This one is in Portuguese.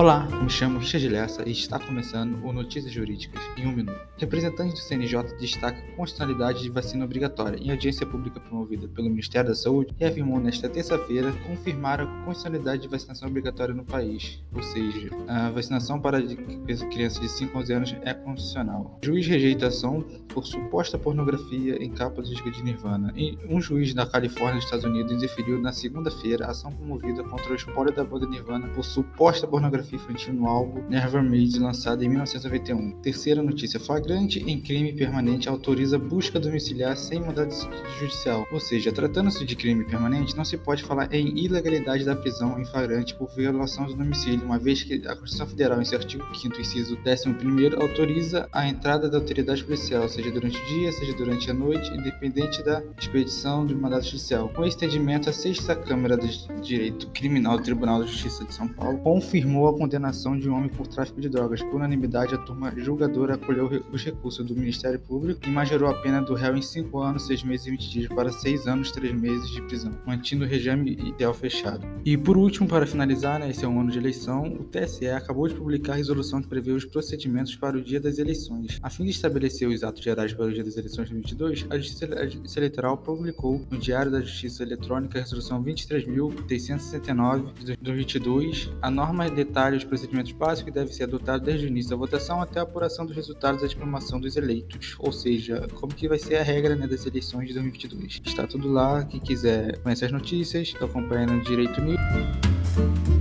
Olá, me chamo Richard Lessa e está começando o Notícias Jurídicas em um minuto. Representante do CNJ destaca a constitucionalidade de vacina obrigatória em audiência pública promovida pelo Ministério da Saúde e afirmou nesta terça-feira confirmar a constitucionalidade de vacinação obrigatória no país, ou seja, a vacinação para crianças de 5 a 11 anos é constitucional. Juiz rejeita a ação por suposta pornografia em capa do disco de Nirvana. E um juiz da Califórnia, Estados Unidos, deferiu na segunda-feira a ação promovida contra o espólio da banda Nirvana por suposta pornografia infantil no álbum Never Made, lançado em 1991. Terceira notícia: flagrante em crime permanente autoriza busca domiciliar sem mandado judicial. Ou seja, tratando-se de crime permanente, não se pode falar em ilegalidade da prisão em flagrante por violação do domicílio, uma vez que a Constituição Federal, em seu artigo 5 inciso 11 autoriza a entrada da autoridade policial, seja durante o dia, seja durante a noite, independente da expedição do mandato judicial. Com estendimento, a sexta Câmara de Direito Criminal do Tribunal de Justiça de São Paulo confirmou a condenação de um homem por tráfico de drogas. Por unanimidade, a turma julgadora acolheu os recursos do Ministério Público e majorou a pena do réu em 5 anos, 6 meses e 20 dias para 6 anos, 3 meses de prisão, mantendo o regime ideal fechado. E por último, para finalizar, né, esse é um ano de eleição, o TSE acabou de publicar a resolução que prevê os procedimentos para o dia das eleições. A fim de estabelecer os atos gerais para o dia das eleições de 2022, a Justiça Eleitoral publicou no Diário da Justiça Eletrônica a resolução 23.669 de 2022. A norma detalha os procedimentos básicos devem ser adotados desde o início da votação até a apuração dos resultados da diplomação dos eleitos, ou seja, como que vai ser a regra né, das eleições de 2022. Está tudo lá, quem quiser conhecer as notícias, estou acompanhando Direito News.